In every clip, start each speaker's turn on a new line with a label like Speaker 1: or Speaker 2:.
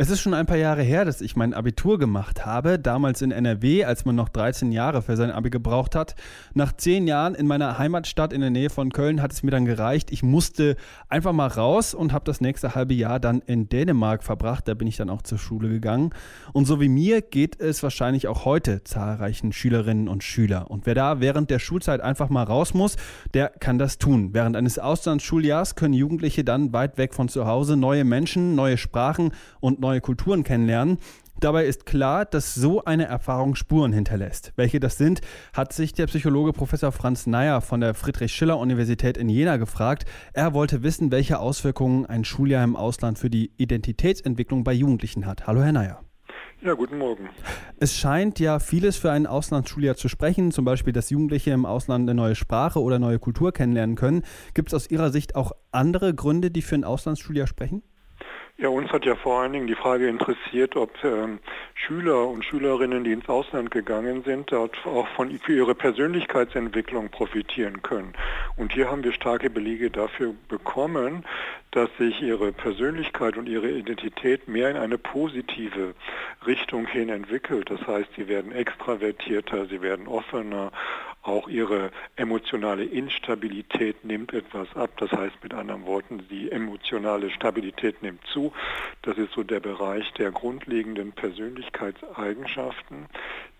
Speaker 1: Es ist schon ein paar Jahre her, dass ich mein Abitur gemacht habe. Damals in NRW, als man noch 13 Jahre für sein Abi gebraucht hat. Nach zehn Jahren in meiner Heimatstadt in der Nähe von Köln hat es mir dann gereicht. Ich musste einfach mal raus und habe das nächste halbe Jahr dann in Dänemark verbracht. Da bin ich dann auch zur Schule gegangen. Und so wie mir geht es wahrscheinlich auch heute zahlreichen Schülerinnen und Schüler. Und wer da während der Schulzeit einfach mal raus muss, der kann das tun. Während eines Auslandsschuljahrs können Jugendliche dann weit weg von zu Hause neue Menschen, neue Sprachen und neue neue Kulturen kennenlernen. Dabei ist klar, dass so eine Erfahrung Spuren hinterlässt. Welche das sind, hat sich der Psychologe Professor Franz Neyer von der Friedrich-Schiller-Universität in Jena gefragt. Er wollte wissen, welche Auswirkungen ein Schuljahr im Ausland für die Identitätsentwicklung bei Jugendlichen hat. Hallo, Herr Neyer.
Speaker 2: Ja, guten Morgen.
Speaker 1: Es scheint ja vieles für ein Auslandsschuljahr zu sprechen, zum Beispiel, dass Jugendliche im Ausland eine neue Sprache oder neue Kultur kennenlernen können. Gibt es aus Ihrer Sicht auch andere Gründe, die für ein Auslandsschuljahr sprechen?
Speaker 2: Ja, uns hat ja vor allen Dingen die Frage interessiert, ob ähm, Schüler und Schülerinnen, die ins Ausland gegangen sind, dort auch von, für ihre Persönlichkeitsentwicklung profitieren können. Und hier haben wir starke Belege dafür bekommen, dass sich ihre Persönlichkeit und ihre Identität mehr in eine positive Richtung hin entwickelt. Das heißt, sie werden extravertierter, sie werden offener, auch ihre emotionale Instabilität nimmt etwas ab. Das heißt mit anderen Worten, die emotionale Stabilität nimmt zu. Das ist so der Bereich der grundlegenden Persönlichkeitseigenschaften,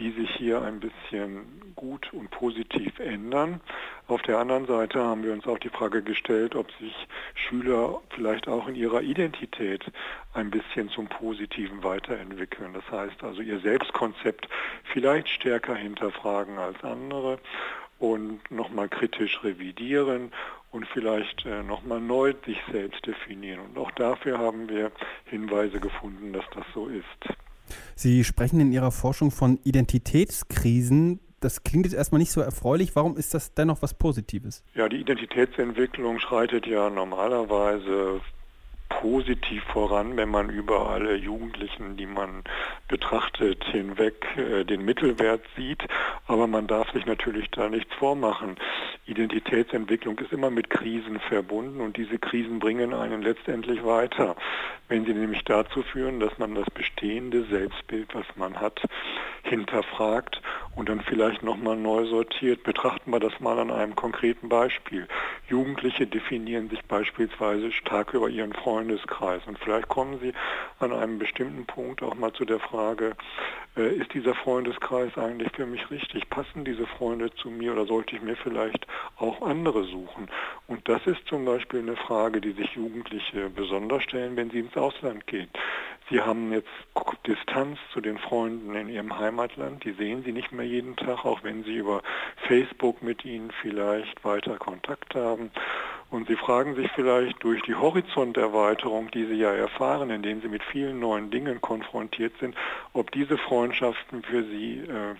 Speaker 2: die sich hier ein bisschen gut und positiv ändern. Auf der anderen Seite haben wir uns auch die Frage gestellt, ob sich Schüler vielleicht auch in ihrer Identität ein bisschen zum Positiven weiterentwickeln. Das heißt also ihr Selbstkonzept vielleicht stärker hinterfragen als andere und nochmal kritisch revidieren und vielleicht äh, nochmal neu sich selbst definieren. Und auch dafür haben wir Hinweise gefunden, dass das so ist.
Speaker 1: Sie sprechen in Ihrer Forschung von Identitätskrisen. Das klingt jetzt erstmal nicht so erfreulich. Warum ist das dennoch was Positives?
Speaker 2: Ja, die Identitätsentwicklung schreitet ja normalerweise positiv voran, wenn man über alle Jugendlichen, die man betrachtet, hinweg äh, den Mittelwert sieht. Aber man darf sich natürlich da nichts vormachen. Identitätsentwicklung ist immer mit Krisen verbunden und diese Krisen bringen einen letztendlich weiter. Wenn sie nämlich dazu führen, dass man das bestehende Selbstbild, was man hat, hinterfragt und dann vielleicht nochmal neu sortiert. Betrachten wir das mal an einem konkreten Beispiel. Jugendliche definieren sich beispielsweise stark über ihren Freundeskreis und vielleicht kommen sie an einem bestimmten Punkt auch mal zu der Frage, äh, ist dieser Freundeskreis eigentlich für mich richtig? Passen diese Freunde zu mir oder sollte ich mir vielleicht auch andere suchen? Und das ist zum Beispiel eine Frage, die sich Jugendliche besonders stellen, wenn sie ins Ausland gehen. Sie haben jetzt Distanz zu den Freunden in ihrem Heimatland. Die sehen sie nicht mehr jeden Tag, auch wenn sie über Facebook mit ihnen vielleicht weiter Kontakt haben. Und sie fragen sich vielleicht durch die Horizonterweiterung, die sie ja erfahren, indem sie mit vielen neuen Dingen konfrontiert sind, ob diese Freundschaften für sie äh,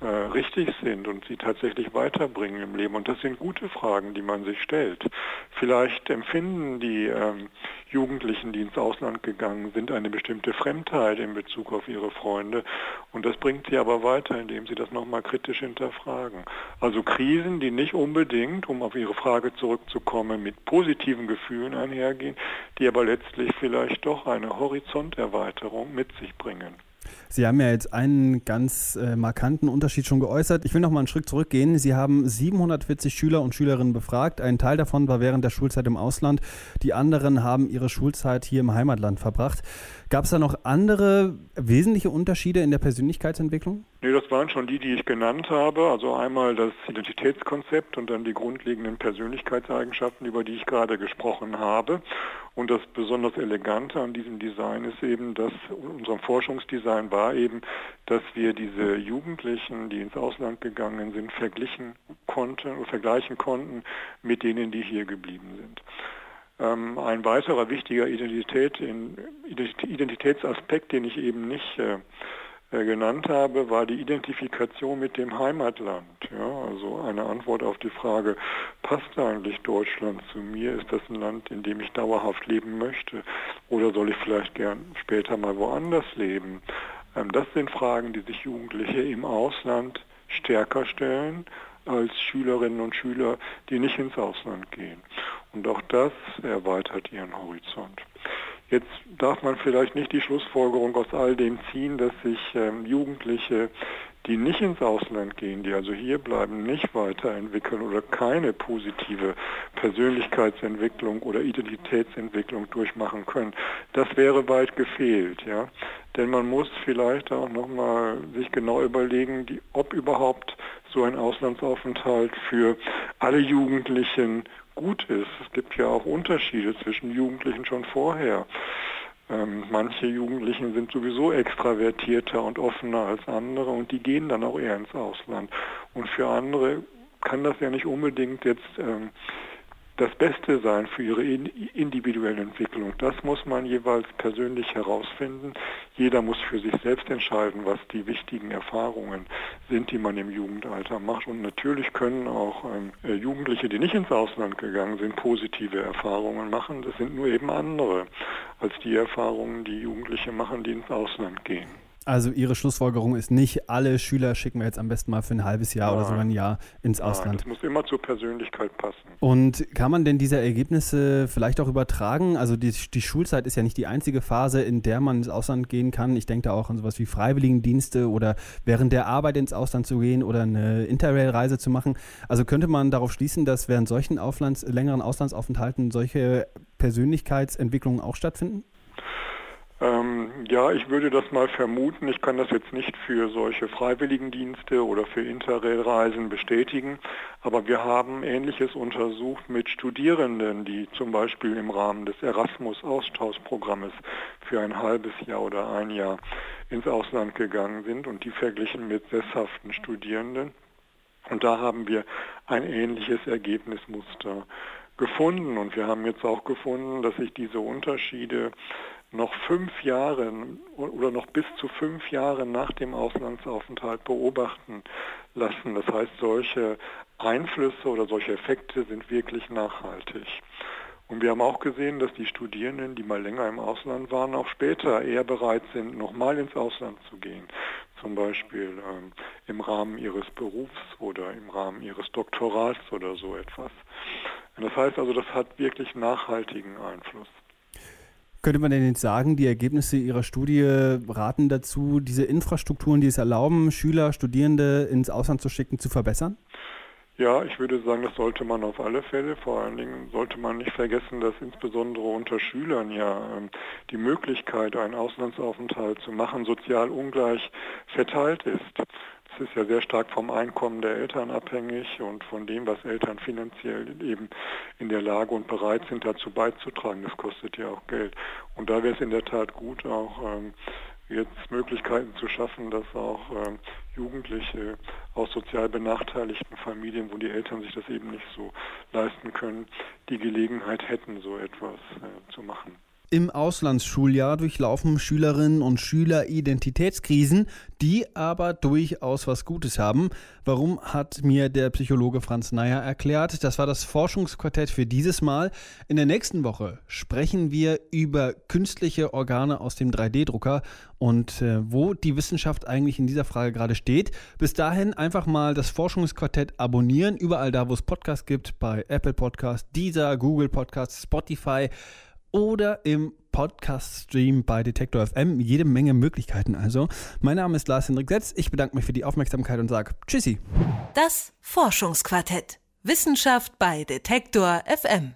Speaker 2: äh, richtig sind und sie tatsächlich weiterbringen im Leben. Und das sind gute Fragen, die man sich stellt. Vielleicht empfinden die ähm, Jugendlichen, die ins Ausland gegangen sind, eine bestimmte Fremdheit in Bezug auf ihre Freunde. Und das bringt sie aber weiter, indem sie das nochmal kritisch hinterfragen. Also Krisen, die nicht unbedingt, um auf Ihre Frage zurückzukommen, mit positiven Gefühlen einhergehen, die aber letztlich vielleicht doch eine Horizonterweiterung mit sich bringen.
Speaker 1: Sie haben ja jetzt einen ganz äh, markanten Unterschied schon geäußert. Ich will noch mal einen Schritt zurückgehen. Sie haben 740 Schüler und Schülerinnen befragt. Ein Teil davon war während der Schulzeit im Ausland. Die anderen haben ihre Schulzeit hier im Heimatland verbracht. Gab es da noch andere wesentliche Unterschiede in der Persönlichkeitsentwicklung?
Speaker 2: Nee, das waren schon die, die ich genannt habe. Also einmal das Identitätskonzept und dann die grundlegenden Persönlichkeitseigenschaften, über die ich gerade gesprochen habe. Und das besonders Elegante an diesem Design ist eben, dass unserem Forschungsdesign war eben, dass wir diese Jugendlichen, die ins Ausland gegangen sind, verglichen konnten, vergleichen konnten mit denen, die hier geblieben sind. Ähm, ein weiterer wichtiger Identität Identitätsaspekt, den ich eben nicht äh, genannt habe, war die Identifikation mit dem Heimatland. Ja, also eine Antwort auf die Frage, passt eigentlich Deutschland zu mir? Ist das ein Land, in dem ich dauerhaft leben möchte? Oder soll ich vielleicht gern später mal woanders leben? Ähm, das sind Fragen, die sich Jugendliche im Ausland stärker stellen als Schülerinnen und Schüler, die nicht ins Ausland gehen. Und auch das erweitert ihren Horizont. Jetzt darf man vielleicht nicht die Schlussfolgerung aus all dem ziehen, dass sich ähm, Jugendliche die nicht ins Ausland gehen, die also hier bleiben, nicht weiterentwickeln oder keine positive Persönlichkeitsentwicklung oder Identitätsentwicklung durchmachen können. Das wäre weit gefehlt, ja. Denn man muss vielleicht auch nochmal sich genau überlegen, die, ob überhaupt so ein Auslandsaufenthalt für alle Jugendlichen gut ist. Es gibt ja auch Unterschiede zwischen Jugendlichen schon vorher. Ähm, manche Jugendlichen sind sowieso extravertierter und offener als andere und die gehen dann auch eher ins Ausland. Und für andere kann das ja nicht unbedingt jetzt ähm, das Beste sein für ihre individuelle Entwicklung. Das muss man jeweils persönlich herausfinden. Jeder muss für sich selbst entscheiden, was die wichtigen Erfahrungen sind, die man im Jugendalter macht. Und natürlich können auch ähm, äh, Jugendliche, die nicht ins Ausland gegangen sind, positive Erfahrungen machen. Das sind nur eben andere als die Erfahrungen, die Jugendliche machen, die ins Ausland gehen.
Speaker 1: Also Ihre Schlussfolgerung ist nicht, alle Schüler schicken wir jetzt am besten mal für ein halbes Jahr Nein. oder sogar ein Jahr ins Nein, Ausland.
Speaker 2: Das muss immer zur Persönlichkeit passen.
Speaker 1: Und kann man denn diese Ergebnisse vielleicht auch übertragen? Also die, die Schulzeit ist ja nicht die einzige Phase, in der man ins Ausland gehen kann. Ich denke da auch an sowas wie Freiwilligendienste oder während der Arbeit ins Ausland zu gehen oder eine Interrail-Reise zu machen. Also könnte man darauf schließen, dass während solchen Auflands, längeren Auslandsaufenthalten solche Persönlichkeitsentwicklungen auch stattfinden?
Speaker 2: Ähm, ja, ich würde das mal vermuten. Ich kann das jetzt nicht für solche Freiwilligendienste oder für Interrail-Reisen bestätigen, aber wir haben Ähnliches untersucht mit Studierenden, die zum Beispiel im Rahmen des Erasmus-Austauschprogrammes für ein halbes Jahr oder ein Jahr ins Ausland gegangen sind und die verglichen mit sesshaften Studierenden. Und da haben wir ein ähnliches Ergebnismuster gefunden. Und wir haben jetzt auch gefunden, dass sich diese Unterschiede noch fünf Jahre oder noch bis zu fünf Jahre nach dem Auslandsaufenthalt beobachten lassen. Das heißt, solche Einflüsse oder solche Effekte sind wirklich nachhaltig. Und wir haben auch gesehen, dass die Studierenden, die mal länger im Ausland waren, auch später eher bereit sind, nochmal ins Ausland zu gehen. Zum Beispiel ähm, im Rahmen ihres Berufs oder im Rahmen ihres Doktorats oder so etwas. Und das heißt also, das hat wirklich nachhaltigen Einfluss.
Speaker 1: Könnte man denn jetzt sagen, die Ergebnisse Ihrer Studie raten dazu, diese Infrastrukturen, die es erlauben, Schüler, Studierende ins Ausland zu schicken, zu verbessern?
Speaker 2: Ja, ich würde sagen, das sollte man auf alle Fälle. Vor allen Dingen sollte man nicht vergessen, dass insbesondere unter Schülern ja ähm, die Möglichkeit, einen Auslandsaufenthalt zu machen, sozial ungleich verteilt ist. Es ist ja sehr stark vom Einkommen der Eltern abhängig und von dem, was Eltern finanziell eben in der Lage und bereit sind, dazu beizutragen. Das kostet ja auch Geld. Und da wäre es in der Tat gut, auch ähm, jetzt Möglichkeiten zu schaffen, dass auch ähm, Jugendliche aus sozial benachteiligten Familien, wo die Eltern sich das eben nicht so leisten können, die Gelegenheit hätten, so etwas äh, zu machen.
Speaker 1: Im Auslandsschuljahr durchlaufen Schülerinnen und Schüler Identitätskrisen, die aber durchaus was Gutes haben. Warum hat mir der Psychologe Franz Neyer erklärt? Das war das Forschungsquartett für dieses Mal. In der nächsten Woche sprechen wir über künstliche Organe aus dem 3D-Drucker und äh, wo die Wissenschaft eigentlich in dieser Frage gerade steht. Bis dahin einfach mal das Forschungsquartett abonnieren, überall da, wo es Podcasts gibt, bei Apple Podcasts, Deezer, Google Podcasts, Spotify oder im Podcast-Stream bei Detektor FM. Jede Menge Möglichkeiten also. Mein Name ist Lars Hendrik Setz. Ich bedanke mich für die Aufmerksamkeit und sage Tschüssi.
Speaker 3: Das Forschungsquartett. Wissenschaft bei Detektor FM.